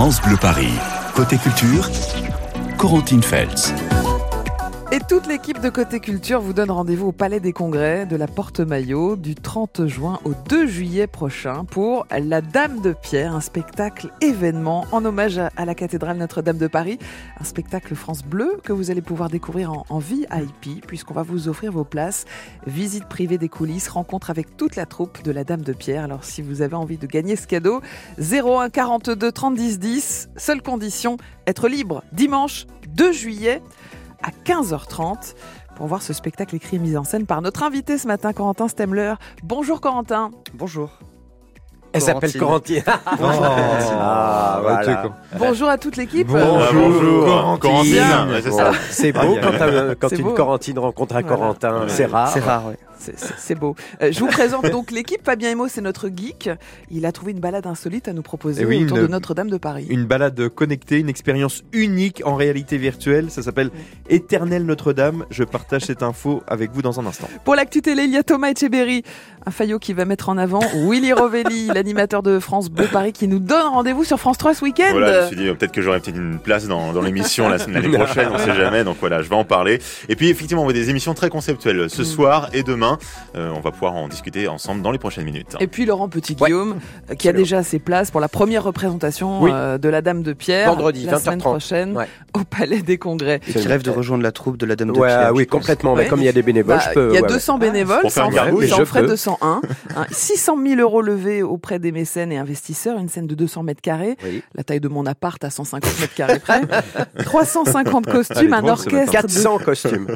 France Bleu Paris. Côté culture, Corentine Feltz. Et toute l'équipe de Côté Culture vous donne rendez-vous au Palais des Congrès de la Porte-Maillot du 30 juin au 2 juillet prochain pour La Dame de Pierre, un spectacle événement en hommage à la cathédrale Notre-Dame de Paris. Un spectacle France Bleu que vous allez pouvoir découvrir en, en VIP puisqu'on va vous offrir vos places. Visite privée des coulisses, rencontre avec toute la troupe de La Dame de Pierre. Alors si vous avez envie de gagner ce cadeau, 01 42 30 10 10, seule condition, être libre dimanche 2 juillet à 15h30 pour voir ce spectacle écrit et mis en scène par notre invité ce matin, Corentin Stemler. Bonjour Corentin. Bonjour. Elle s'appelle Corentine. Bonjour. Ah, voilà. Bonjour à toute l'équipe. Bonjour. Corentine. Ouais, c'est beau quand, t'as- quand C'est une beau. Corentine rencontre un Voilà. Corentin. C'est rare. C'est rare, oui. C'est- beau. Euh, je vous présente donc l'équipe. Fabien Emo, c'est notre geek. Il a trouvé une balade insolite à nous proposer Eh oui, autour une- de Notre-Dame de Paris. Une balade connectée, une expérience unique en réalité virtuelle. Ça s'appelle Éternel Notre-Dame. Je partage cette info avec vous dans un instant. Pour l'actu télé, il y a Thomas Etcheberry, un faillot qui va mettre en avant Willy Rovelli, l'animateur de France Bleu Paris, qui nous donne rendez-vous sur France 3 ce week-end. Voilà, je me suis dit peut-être que j'aurai peut-être une place dans, dans l'émission la- l'année prochaine, on sait jamais. Donc voilà, je vais en parler. Et puis effectivement, on va des émissions très conceptuelles ce Mm. soir et demain. Euh, on va pouvoir en discuter ensemble dans les prochaines minutes. Et puis Laurent Petit-Guillaume, euh, qui a déjà ses places pour la première représentation Oui. euh, de la Dame de Pierre. Vendredi, la 20h30. semaine prochaine, Ouais. au Palais des Congrès. Et qui rêve de rejoindre la troupe de la Dame de Ouais, Pierre. oui, je pense. complètement. Mais comme il y a des bénévoles, Bah, je peux. il y a ouais, ouais. 200 bénévoles, ferait peux. 201. Hein, 600 000 euros levés auprès des mécènes et investisseurs, une scène de 200 mètres carrés, Oui. la taille de mon appart à 150 mètres carrés près, 350 costumes, un orchestre, de, 400 costumes.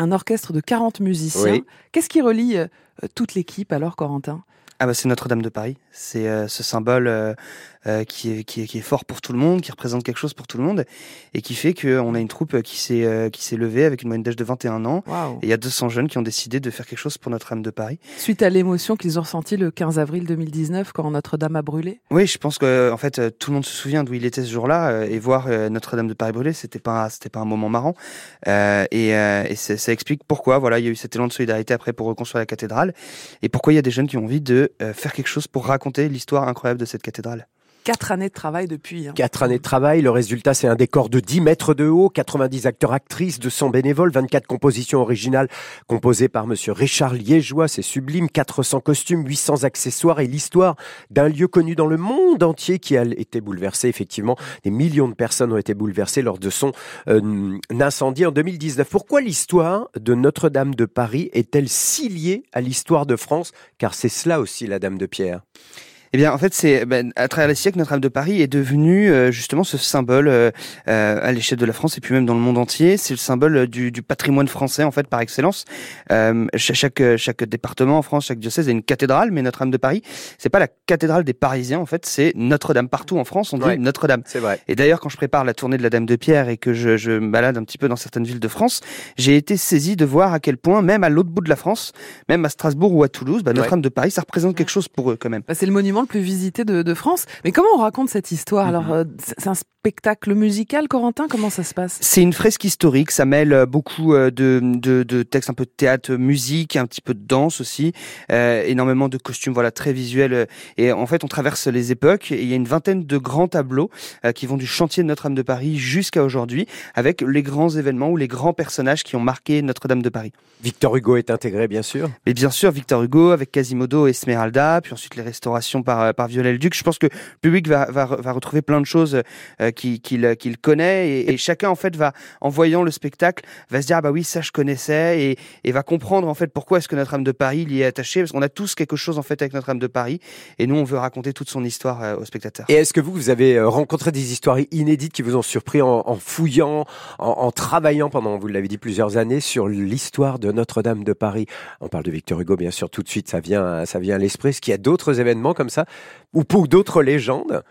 Un orchestre de 40 musiciens. Oui. Qu'est-ce qui relie euh, toute l'équipe alors, Corentin? Ah bah c'est Notre-Dame de Paris. C'est euh, ce symbole euh, euh, qui, est, qui, est, qui est fort pour tout le monde, qui représente quelque chose pour tout le monde, et qui fait qu'on a une troupe qui s'est euh, qui s'est levée avec une moyenne d'âge de 21 ans. Waouh Et il y a 200 jeunes qui ont décidé de faire quelque chose pour Notre-Dame de Paris. Suite à l'émotion qu'ils ont ressentie le 15 avril 2019 quand Notre-Dame a brûlé. Oui, je pense que en fait euh, tout le monde se souvient d'où il était ce jour-là euh, et voir euh, Notre-Dame de Paris brûler, c'était pas c'était pas un moment marrant Euh, et, euh, et ça, ça explique pourquoi voilà il y a eu cet élan de solidarité après pour reconstruire la cathédrale et pourquoi il y a des jeunes qui ont envie de euh, faire quelque chose pour raconter l'histoire incroyable de cette cathédrale. Quatre années de travail depuis. hein. Quatre années de travail, le résultat c'est un décor de 10 mètres de haut, 90 acteurs actrices, 200 bénévoles, 24 compositions originales composées par monsieur Richard Liégeois, c'est sublime, 400 costumes, 800 accessoires et l'histoire d'un lieu connu dans le monde entier qui a été bouleversé effectivement. Des millions de personnes ont été bouleversées lors de son euh, incendie en 2019. Pourquoi l'histoire de Notre-Dame de Paris est-elle si liée à l'histoire de France? Car c'est cela aussi la Dame de Pierre. Eh bien, en fait, c'est ben, à travers les siècles, Notre-Dame de Paris est devenue euh, justement ce symbole euh, euh, à l'échelle de la France et puis même dans le monde entier. C'est le symbole euh, du, du patrimoine français en fait par excellence. Euh, cha- chaque chaque département en France, chaque diocèse a une cathédrale, mais Notre-Dame de Paris, c'est pas la cathédrale des Parisiens en fait, c'est Notre-Dame partout en France. On dit Ouais. Notre-Dame. C'est vrai. Et d'ailleurs, quand je prépare la tournée de la Dame de Pierre et que je, je me balade un petit peu dans certaines villes de France, j'ai été saisi de voir à quel point, même à l'autre bout de la France, même à Strasbourg ou à Toulouse, bah, Notre-Dame de Paris, ça représente quelque chose pour eux quand même. Bah, c'est le monument le plus visité de, de France. Mais comment on raconte cette histoire? Mhm. Alors, euh, c'est c'est un spectacle musical, Corentin Comment ça se passe? C'est une fresque historique, ça mêle euh, beaucoup euh, de, de, de textes un peu de théâtre, musique, un petit peu de danse aussi, euh, énormément de costumes, voilà, très visuels. Et en fait, on traverse les époques et il y a une vingtaine de grands tableaux euh, qui vont du chantier de Notre-Dame de Paris jusqu'à aujourd'hui, avec les grands événements ou les grands personnages qui ont marqué Notre-Dame de Paris. Victor Hugo est intégré, bien sûr? Mais bien sûr, Victor Hugo avec Quasimodo et Esmeralda, puis ensuite les restaurations par, par Viollet-le-Duc. Je pense que le public va, va, va retrouver plein de choses euh, qu'il qu'il connaît et, chacun en fait va, en voyant le spectacle, va se dire ah bah oui ça je connaissais et, va comprendre en fait pourquoi est-ce que Notre-Dame de Paris y est attaché parce qu'on a tous quelque chose en fait avec Notre-Dame de Paris et nous on veut raconter toute son histoire euh, aux spectateurs. Et est-ce que vous, vous avez euh, rencontré des histoires inédites qui vous ont surpris en, en fouillant, en, en travaillant pendant, vous l'avez dit, plusieurs années sur l'histoire de Notre-Dame de Paris? On parle de Victor Hugo, bien sûr, tout de suite, ça vient, ça vient à l'esprit. Est-ce qu'il y a d'autres événements comme ça ou pour d'autres légendes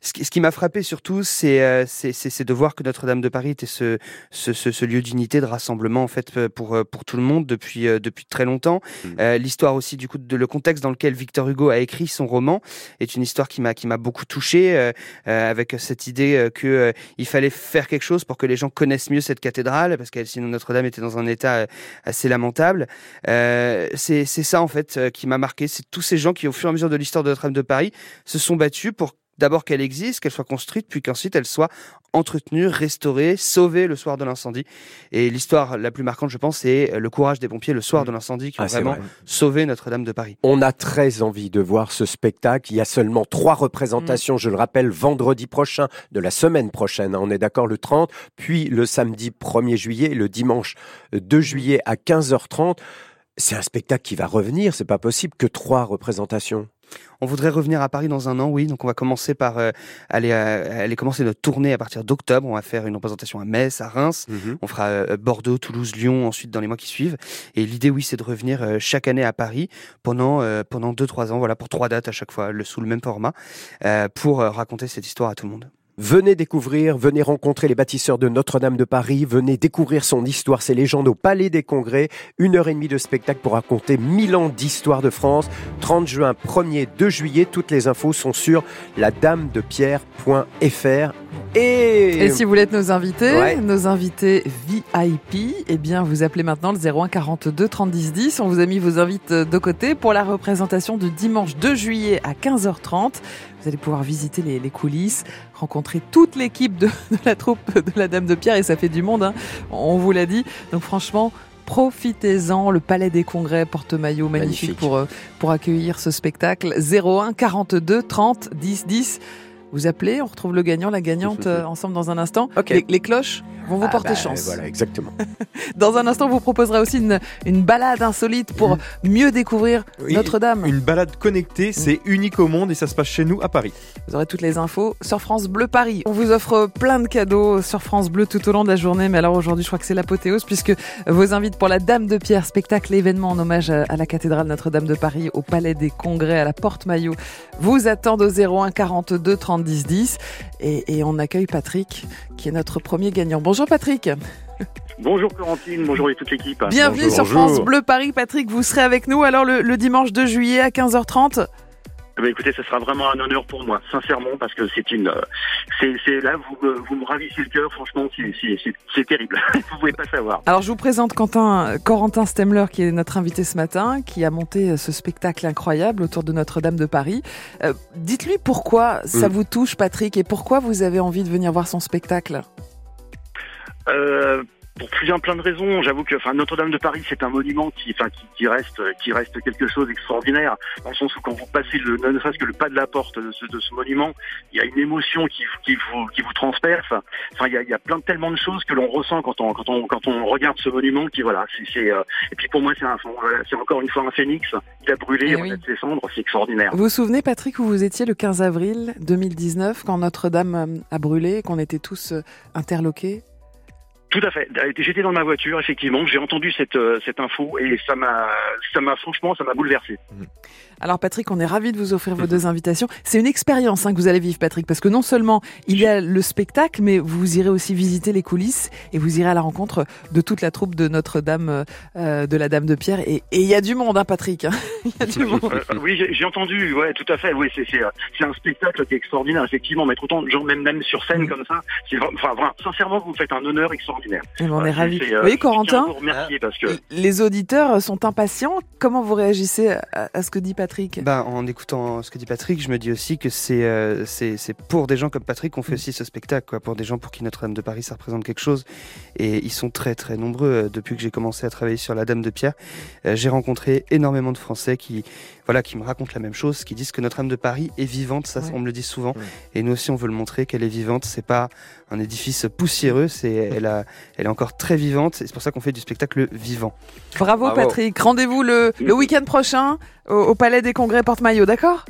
Ce qui, m'a frappé surtout, c'est euh, c'est- de voir que Notre-Dame de Paris était ce, ce, ce, ce lieu d'unité, de rassemblement en fait euh, pour euh, pour tout le monde depuis euh, depuis très longtemps. Euh, L'histoire aussi du coup de le contexte dans lequel Victor Hugo a écrit son roman est une histoire qui m'a qui m'a beaucoup touché avec cette idée que il fallait faire quelque chose pour que les gens connaissent mieux cette cathédrale parce que sinon Notre-Dame était dans un état assez lamentable. C'est ça en fait qui m'a marqué, c'est tous ces gens qui au fur et à mesure de l'histoire de Notre-Dame de Paris se sont battus pour d'abord qu'elle existe, qu'elle soit construite, puis qu'ensuite elle soit entretenue, restaurée, sauvée le soir de l'incendie. Et l'histoire la plus marquante, je pense, c'est le courage des pompiers le soir de l'incendie qui ont Ah, c'est vraiment vrai. sauvé Notre-Dame de Paris. On a très envie de voir ce spectacle. Il y a seulement trois représentations, je le rappelle, vendredi prochain, de la semaine prochaine. hein, On est d'accord, le 30, puis le samedi 1er juillet, et le dimanche 2 juillet à 15h30. C'est un spectacle qui va revenir, c'est pas possible que trois représentations. On voudrait revenir à Paris dans un an, oui. Donc on va commencer par euh, aller, euh, aller commencer notre tournée à partir d'octobre. On va faire une représentation à Metz, à Reims. On fera euh, Bordeaux, Toulouse, Lyon ensuite dans les mois qui suivent. Et l'idée, oui, c'est de revenir chaque année à Paris pendant pendant deux trois ans. Voilà pour trois dates à chaque fois, le sous le même format, pour raconter cette histoire à tout le monde. Venez découvrir, venez rencontrer les bâtisseurs de Notre-Dame de Paris, venez découvrir son histoire, ses légendes au Palais des Congrès. Une heure et demie de spectacle pour raconter mille ans d'histoire de France. 30 juin, 1er, 2 juillet. Toutes les infos sont sur ladamedepierre.fr. Et, Et si vous voulez être nos invités, Ouais. nos invités VIP, eh bien, vous appelez maintenant le 01 42 30 10 10. On vous a mis vos invites de côté pour la représentation du dimanche 2 juillet à 15h30. Vous allez pouvoir visiter les, les coulisses, rencontrer toute l'équipe de, de la troupe de la Dame de Pierre et ça fait du monde, hein. on vous l'a dit. Donc franchement, profitez-en. Le Palais des Congrès porte maillot magnifique, Magnifique. pour, euh, pour accueillir ce spectacle. 01 42 30 10 10. Vous appelez, on retrouve le gagnant, la gagnante euh, ensemble dans un instant. Les, les cloches vont vous Ah porter bah, chance. Voilà, exactement. Dans un instant, on vous proposera aussi une, une balade insolite pour mieux découvrir Oui, Notre-Dame. Une balade connectée, c'est unique au monde et ça se passe chez nous à Paris. Vous aurez toutes les infos sur France Bleu Paris. On vous offre plein de cadeaux sur France Bleu tout au long de la journée. Mais alors aujourd'hui, je crois que c'est l'apothéose puisque vos invites pour la Dame de Pierre, spectacle événement en hommage à la cathédrale Notre-Dame de Paris, au Palais des Congrès, à la Porte Maillot, vous attendent au 01 42 30 10 10. Et, et on accueille Patrick, qui est notre premier gagnant. Bonjour Patrick. Bonjour Florentine, bonjour et toute l'équipe. Bienvenue Bonjour, sur bonjour. France Bleu Paris. Patrick, vous serez avec nous alors le, le dimanche 2 juillet à 15h30. Ben, écoutez, ce sera vraiment un honneur pour moi, sincèrement, parce que c'est une, euh, c'est, c'est là vous, me- vous me ravissez le cœur. Franchement, c'est, c'est, c'est, c'est terrible. vous pouvez pas savoir. Alors je vous présente Quentin, Corentin Stemler qui est notre invité ce matin, qui a monté ce spectacle incroyable autour de Notre-Dame de Paris. Euh, Dites-lui pourquoi ça Mm. vous touche Patrick et pourquoi vous avez envie de venir voir son spectacle? Euh, pour plusieurs plein de raisons, j'avoue que, enfin, Notre-Dame de Paris, c'est un monument qui, enfin, qui, qui reste, qui reste quelque chose d'extraordinaire, dans le sens où quand vous passez le, ne serait-ce que le pas de la porte de ce, de ce monument, il y a une émotion qui, qui vous, qui vous transperce. Enfin, il y a, il y a plein tellement de choses que l'on ressent quand on, quand on, quand on regarde ce monument, qui voilà, c'est, c'est, euh, et puis pour moi, c'est un, c'est encore une fois un phénix. Il a brûlé, Eh il oui. renaît de ses cendres, c'est extraordinaire. Vous vous souvenez Patrick où vous étiez le 15 avril 2019 quand Notre-Dame euh, a brûlé, qu'on était tous euh, interloqués? Tout à fait. J'étais dans ma voiture, effectivement. J'ai entendu cette, euh, cette info et ça m'a, ça m'a franchement, ça m'a bouleversé. Alors Patrick, on est ravi de vous offrir vos deux invitations. C'est une expérience hein, que vous allez vivre Patrick, parce que non seulement il y a le spectacle, mais vous irez aussi visiter les coulisses et vous irez à la rencontre de toute la troupe de Notre-Dame, euh, de la Dame de Pierre. Et et il y a du monde, hein, Patrick. hein. Il y a du monde. Euh, euh, oui, j'ai j'ai entendu. Ouais, tout à fait. Oui, c'est, c'est, euh, c'est un spectacle qui est extraordinaire, effectivement. Mettre autant de gens, même, même sur scène comme ça, c'est, enfin, vraiment, sincèrement, vous me faites un honneur extraordinaire. Et ben, on est c'est, Vous euh, voyez Corentin, vous remercier parce que les auditeurs sont impatients. Comment vous réagissez à, à ce que dit Patrick Bah, en écoutant ce que dit Patrick, je me dis aussi que c'est euh, c'est c'est pour des gens comme Patrick qu'on fait aussi ce spectacle, quoi. Pour des gens pour qui Notre-Dame de Paris, ça représente quelque chose. Et ils sont très très nombreux. Euh, Depuis que j'ai commencé à travailler sur la Dame de Pierre, euh, j'ai rencontré énormément de Français qui, voilà, qui me racontent la même chose, qui disent que Notre-Dame de Paris est vivante. Ça, Ouais. on me le dit souvent. Ouais. Et nous aussi, on veut le montrer qu'elle est vivante. C'est pas un édifice poussiéreux. C'est elle a, elle est encore très vivante. Et c'est pour ça qu'on fait du spectacle vivant. Bravo, Bravo. Patrick. Rendez-vous le, le week-end prochain au, au Palais des Congrès Porte-Maillot, d'accord?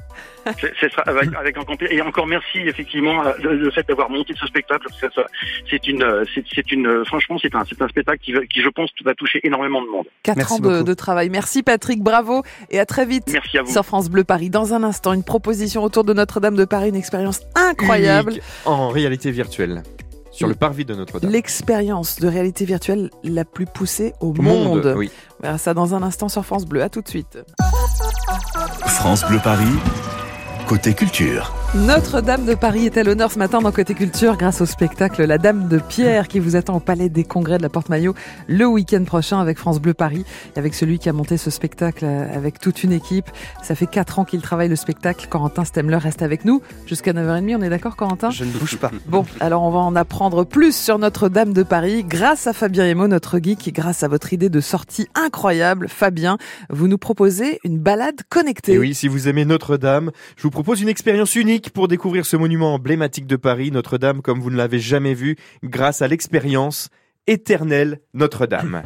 C'est, c'est sera avec, avec un. Et encore merci, effectivement, euh, le, le fait d'avoir monté ce spectacle. c'est une, euh, c'est, une, euh, franchement, c'est un, c'est un spectacle qui, qui, je pense, va toucher énormément de monde. Quatre Merci ans de, travail. Merci Patrick, bravo et à très vite. Merci à vous. Sur France Bleu Paris. Dans un instant, une proposition autour de Notre-Dame de Paris, une expérience incroyable. Unique en réalité virtuelle. Sur le parvis de Notre-Dame. L'expérience de réalité virtuelle la plus poussée au monde. Oui. On verra ça dans un instant sur France Bleu. À tout de suite. France Bleu Paris, côté culture. Notre-Dame de Paris est à l'honneur ce matin dans Côté Culture grâce au spectacle La Dame de Pierre qui vous attend au Palais des Congrès de la Porte-Maillot le week-end prochain avec France Bleu Paris et avec celui qui a monté ce spectacle avec toute une équipe. Ça fait 4 ans qu'il travaille le spectacle. Corentin Stemler reste avec nous jusqu'à 9h30. On est d'accord Corentin? Je ne bouge pas. Bon, alors on va en apprendre plus sur Notre-Dame de Paris grâce à Fabien Emo, notre geek, et grâce à votre idée de sortie incroyable. Fabien, vous nous proposez une balade connectée. Et oui, si vous aimez Notre-Dame, je vous propose une expérience unique pour découvrir ce monument emblématique de Paris, Notre-Dame, comme vous ne l'avez jamais vu, grâce à l'expérience éternelle Notre-Dame.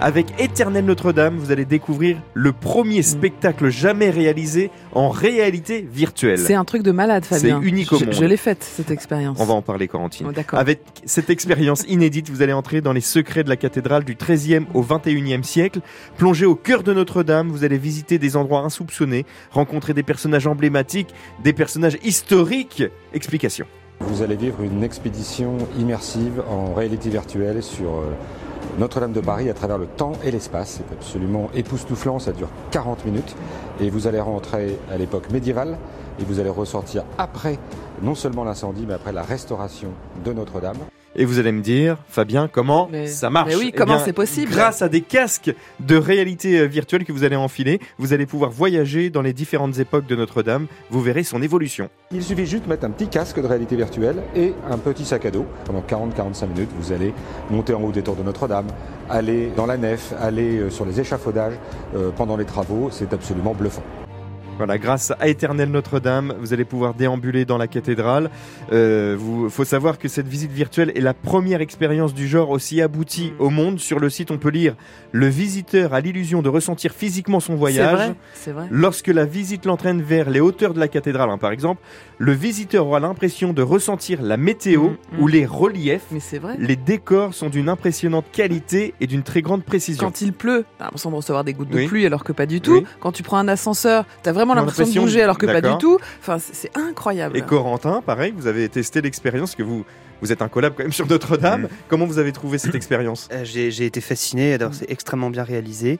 Avec Éternel Notre-Dame, vous allez découvrir le premier spectacle jamais réalisé en réalité virtuelle. C'est un truc de malade, Fabien. C'est unique au Je- monde. Je l'ai faite, cette expérience. On va en parler, Corentine. Oh, D'accord. Avec cette expérience inédite, vous allez entrer dans les secrets de la cathédrale du XIIIe au XXIe siècle. Plongé au cœur de Notre-Dame, vous allez visiter des endroits insoupçonnés, rencontrer des personnages emblématiques, des personnages historiques. Explication. Vous allez vivre une expédition immersive en réalité virtuelle sur euh, Notre-Dame de Paris à travers le temps et l'espace. C'est absolument époustouflant, ça dure 40 minutes. Et vous allez rentrer à l'époque médiévale et vous allez ressortir après non seulement l'incendie, mais après la restauration de Notre-Dame. Et vous allez me dire, Fabien, comment Mais- ça marche mais oui, Eh comment bien, c'est possible Grâce à des casques de réalité euh, virtuelle que vous allez enfiler, vous allez pouvoir voyager dans les différentes époques de Notre-Dame. Vous verrez son évolution. Il suffit juste de mettre un petit casque de réalité virtuelle et un petit sac à dos. Pendant 40-45 minutes, vous allez monter en haut des tours de Notre-Dame, aller dans la nef, aller euh, sur les échafaudages euh, pendant les travaux. C'est absolument bluffant. Voilà, grâce à Éternel Notre-Dame, vous allez pouvoir déambuler dans la cathédrale. Euh, vous, faut savoir que cette visite virtuelle est la première expérience du genre aussi aboutie au monde. Sur le site, on peut lire le visiteur a l'illusion de ressentir physiquement son voyage. vrai, c'est vrai. Lorsque la visite l'entraîne vers les hauteurs de la cathédrale, hein, par exemple, le visiteur aura l'impression de ressentir la météo Mm, mm. ou les reliefs. Mais c'est vrai. Les décors sont d'une impressionnante qualité et d'une très grande précision. Quand il pleut, t'as l'impression de recevoir des gouttes de Oui. pluie alors que pas du tout. Oui. Quand tu prends un ascenseur, t'as vraiment l'impression de bouger alors que pas du tout. Enfin, c'est incroyable. Et Corentin, pareil, vous avez testé l'expérience que vous vous êtes un collab quand même sur Notre-Dame. Mm. Comment vous avez trouvé cette expérience? Euh, J'ai j'ai été fasciné, alors c'est extrêmement bien réalisé.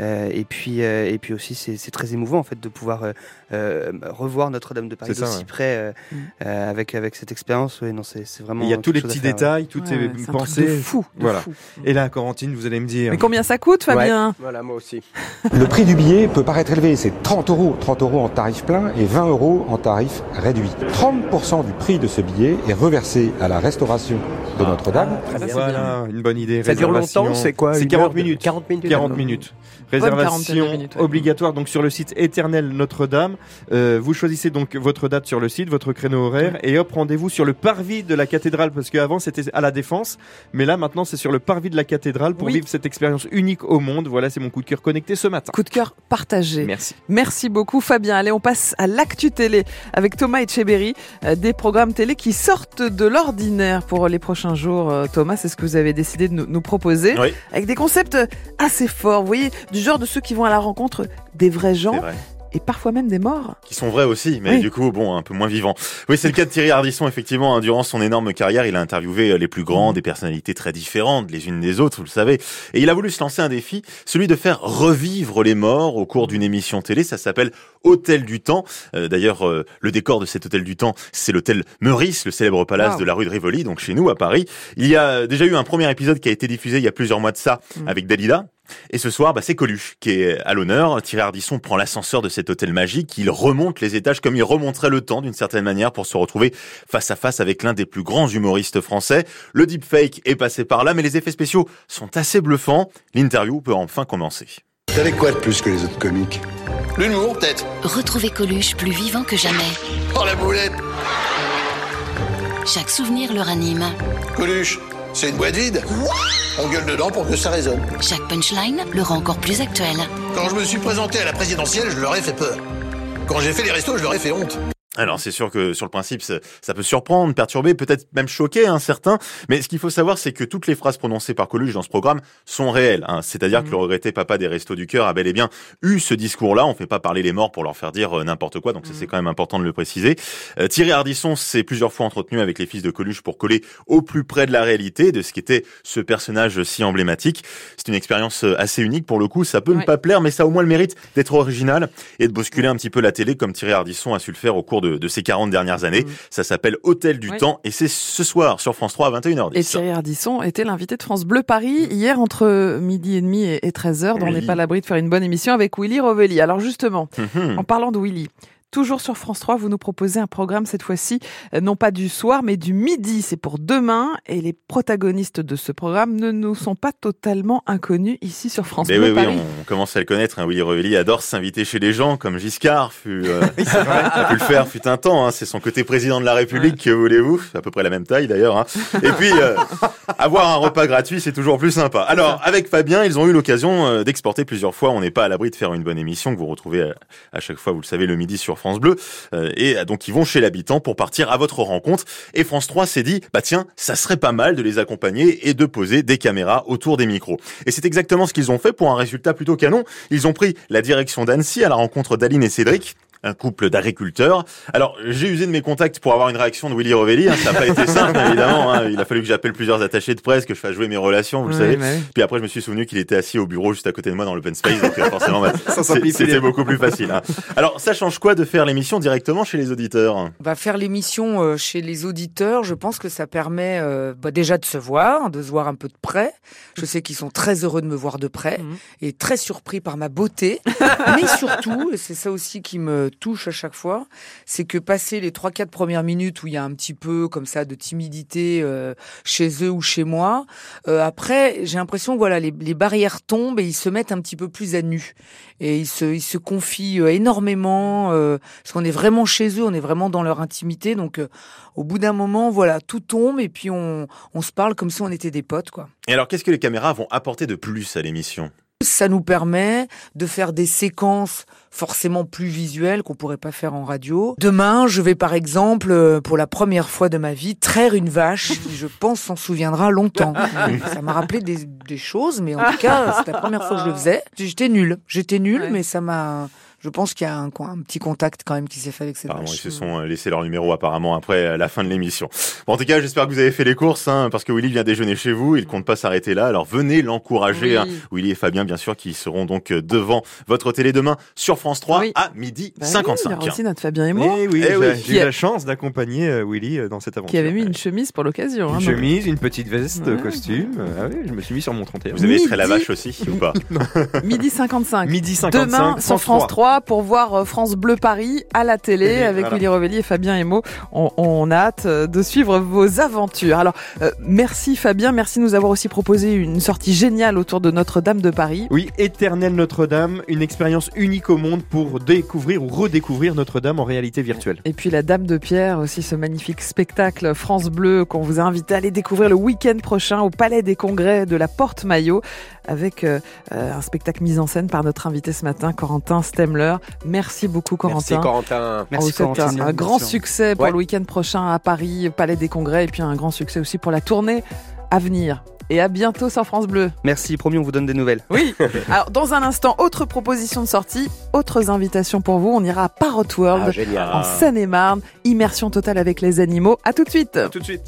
Euh, et, puis, euh, et puis aussi, c'est très émouvant en fait de pouvoir euh, euh, revoir Notre-Dame de Paris d'aussi ouais. près euh, Mm. euh, avec, avec cette expérience. Ouais, non, c'est c'est vraiment. Il y a tous les petits faire, détails, tout Ouais, est ouais, c'est un truc pensé. de fou. de Voilà. fou. Et là, Corentine, vous allez me dire. Mais combien ça coûte, Fabien Voilà, moi aussi. Le prix du billet peut paraître élevé, c'est 30 euros. 30 euros en tarif plein et 20 euros en tarif réduit. 30% du prix de ce billet est reversé à la restauration de Notre-Dame. Ah, Voilà, une bonne idée. Ça dure longtemps, c'est quoi C'est une 40 heure de- minutes. 40 minutes. 40 d'accord. minutes. Réservation de minutes, ouais. obligatoire donc sur le site Éternel Notre-Dame. Euh, vous choisissez donc votre date sur le site, votre créneau horaire et hop rendez-vous sur le parvis de la cathédrale parce qu'avant c'était à la Défense, mais là maintenant c'est sur le parvis de la cathédrale pour Oui. vivre cette expérience unique au monde. Voilà, c'est mon coup de cœur connecté ce matin. Coup de cœur partagé. Merci. Merci beaucoup Fabien. Allez, on passe à l'actu télé avec Thomas Etcheberry, euh, des programmes télé qui sortent de l'ordinaire pour les prochains jours. Euh, Thomas, c'est ce que vous avez décidé de nous, nous proposer Oui. avec des concepts assez forts. Vous voyez, du genre de ceux qui vont à la rencontre des vrais gens vrai. et parfois même des morts. Qui sont vrais aussi, mais Oui. du coup, bon, un peu moins vivants. Oui, c'est le cas de Thierry Ardisson, effectivement. hein, durant son énorme carrière, il a interviewé euh, les plus grands, des personnalités très différentes, les unes des autres, vous le savez. Et il a voulu se lancer un défi, celui de faire revivre les morts au cours d'une émission télé. Ça s'appelle Hôtel du Temps. Euh, D'ailleurs, euh, le décor de cet Hôtel du Temps, c'est l'hôtel Meurice, le célèbre palace Wow. de la rue de Rivoli, donc chez nous à Paris. Il y a déjà eu un premier épisode qui a été diffusé il y a plusieurs mois de ça Mm. avec Dalida. Et ce soir, bah, c'est Coluche qui est à l'honneur. Thierry Ardisson prend l'ascenseur de cet hôtel magique. Il remonte les étages comme il remonterait le temps d'une certaine manière pour se retrouver face à face avec l'un des plus grands humoristes français. Le deepfake est passé par là, mais les effets spéciaux sont assez bluffants. L'interview peut enfin commencer. T'avais quoi de plus que les autres comiques? L'humour, peut-être Retrouvez Coluche plus vivant que jamais. Oh, la boulette Chaque souvenir le ranime. Coluche, c'est une boîte vide On gueule dedans pour que ça résonne. Chaque punchline le rend encore plus actuel. Quand je me suis présenté à la présidentielle, je leur ai fait peur. Quand j'ai fait les restos, je leur ai fait honte. Alors c'est sûr que sur le principe ça, ça peut surprendre, perturber, peut-être même choquer un certain, mais ce qu'il faut savoir c'est que toutes les phrases prononcées par Coluche dans ce programme sont réelles. Hein. C'est-à-dire que le regretté papa des restos du cœur a bel et bien eu ce discours-là. On fait pas parler les morts pour leur faire dire euh, n'importe quoi, donc ça c'est quand même important de le préciser. Euh, Thierry Ardisson s'est plusieurs fois entretenu avec les fils de Coluche pour coller au plus près de la réalité de ce qu'était ce personnage si emblématique. C'est une expérience euh, assez unique pour le coup. Ça peut ne pas plaire, mais ça a au moins le mérite d'être original et de bousculer un petit peu la télé comme Thierry Ardisson a su le faire au cours de de, de ces 40 dernières années. Mm. Ça s'appelle Hôtel du Oui. Temps et c'est ce soir sur France 3 à 21h10. Et Thierry Ardisson était l'invité de France Bleu Paris hier entre midi et demi et 13h. On n'est Oui. pas à l'abri de faire une bonne émission avec Willy Rovelli. Alors justement, Mhm. en parlant de Willy, toujours sur France 3, vous nous proposez un programme cette fois-ci, euh, non pas du soir, mais du midi. C'est pour demain. Et les protagonistes de ce programme ne nous sont pas totalement inconnus ici sur France Mais Bleu oui, oui, on commence à le connaître. Hein. Willy Revelli adore s'inviter chez les gens, comme Giscard fut, euh, a pu le faire fut un temps. Hein. C'est son côté président de la République, que voulez-vous? À peu près la même taille d'ailleurs. Hein. Et puis, euh, avoir un repas gratuit, c'est toujours plus sympa. Alors, avec Fabien, ils ont eu l'occasion d'exporter plusieurs fois. On n'est pas à l'abri de faire une bonne émission que vous retrouvez à, à chaque fois, vous le savez, le midi sur France Bleu. Euh, et euh, donc, ils vont chez l'habitant pour partir à votre rencontre. Et France 3 s'est dit, bah tiens, ça serait pas mal de les accompagner et de poser des caméras autour des micros. Et c'est exactement ce qu'ils ont fait pour un résultat plutôt canon. Ils ont pris la direction d'Annecy à la rencontre d'Aline et Cédric un couple d'agriculteurs. Alors, j'ai usé de mes contacts pour avoir une réaction de Willy Rovelli. hein. Ça n'a pas été simple, évidemment. hein. Il a fallu que j'appelle plusieurs attachés de presse, que je fasse jouer mes relations, vous le savez. bah. Puis après, je me suis souvenu qu'il était assis au bureau juste à côté de moi dans l'open space. Donc, euh, forcément, bah, c'était beaucoup plus facile. hein. Alors, ça change quoi de faire l'émission directement chez les auditeurs? Bah, faire l'émission euh, chez les auditeurs, je pense que ça permet euh, bah, déjà de se voir, de se voir un peu de près. Je sais qu'ils sont très heureux de me voir de près Mhm. et très surpris par ma beauté. Mais surtout, et c'est ça aussi qui me touche à chaque fois, c'est que passer les 3-4 premières minutes où il y a un petit peu comme ça de timidité euh, chez eux ou chez moi, euh, après j'ai l'impression que voilà, les, barrières tombent et ils se mettent un petit peu plus à nu. Et ils se, confient euh, énormément, parce qu'on est vraiment chez eux, on est vraiment dans leur intimité. Donc au bout d'un moment, voilà, tout tombe et puis on, on se parle comme si on était des potes, quoi. Et alors, qu'est-ce que les caméras vont apporter de plus à l'émission? Ça nous permet de faire des séquences forcément plus visuelles qu'on pourrait pas faire en radio. Demain, je vais par exemple, euh, pour la première fois de ma vie, traire une vache qui, je pense, s'en souviendra longtemps. ça m'a rappelé des, des choses, mais en tout cas, c'est la première fois que je le faisais. J'étais nulle. J'étais nulle, Ouais. mais ça m'a... Je pense qu'il y a un, un petit contact quand même qui s'est fait avec cette Apparemment, ils se sont euh, laissés leur numéro apparemment après la fin de l'émission. Bon, en tout cas, j'espère que vous avez fait les courses, hein, parce que Willy vient déjeuner chez vous. Il compte pas s'arrêter là. Alors venez l'encourager. Oui. hein. Willy et Fabien, bien sûr, qui seront donc euh, devant votre télé demain sur France 3 Oui. à midi Bah oui, 55. il y aura aussi notre Fabien Emo, Eh oui, Eh j'ai oui. j'ai Qui eu la chance d'accompagner euh, Willy dans cette aventure. qui avait mis une chemise pour l'occasion. Une hein, donc. chemise, une petite veste, Ouais. costume. Ah oui, je me suis mis sur mon 31. Vous avez Midi. la vache aussi ou pas Midi 55. Midi 55, Demain sur France 3 pour voir euh, France Bleu Paris à la télé Télé, avec voilà. Willy Revelli et Fabien Emo. On, on a hâte euh, de suivre vos aventures. Alors euh, merci Fabien, merci de nous avoir aussi proposé une sortie géniale autour de Notre-Dame de Paris. Oui, Éternelle Notre-Dame, une expérience unique au monde pour découvrir ou redécouvrir Notre-Dame en réalité virtuelle. Et puis la Dame de Pierre, aussi ce magnifique spectacle France Bleu qu'on vous a invité à aller découvrir le week-end prochain au Palais des Congrès de la Porte Maillot avec euh, un spectacle mis en scène par notre invité ce matin, Corentin Stemler. Merci beaucoup Merci Corentin. Corentin. On vous souhaite un, un grand succès. pour Ouais. le week-end prochain à Paris, au Palais des Congrès, et puis un grand succès aussi pour la tournée à venir. Et à bientôt sur France Bleu. Merci, promis, on vous donne des nouvelles. Oui. Alors, dans un instant, autre proposition de sortie, autres invitations pour vous. On ira à Parrot World Ah, en Seine-et-Marne. Immersion totale avec les animaux. À tout de suite. Tout de suite.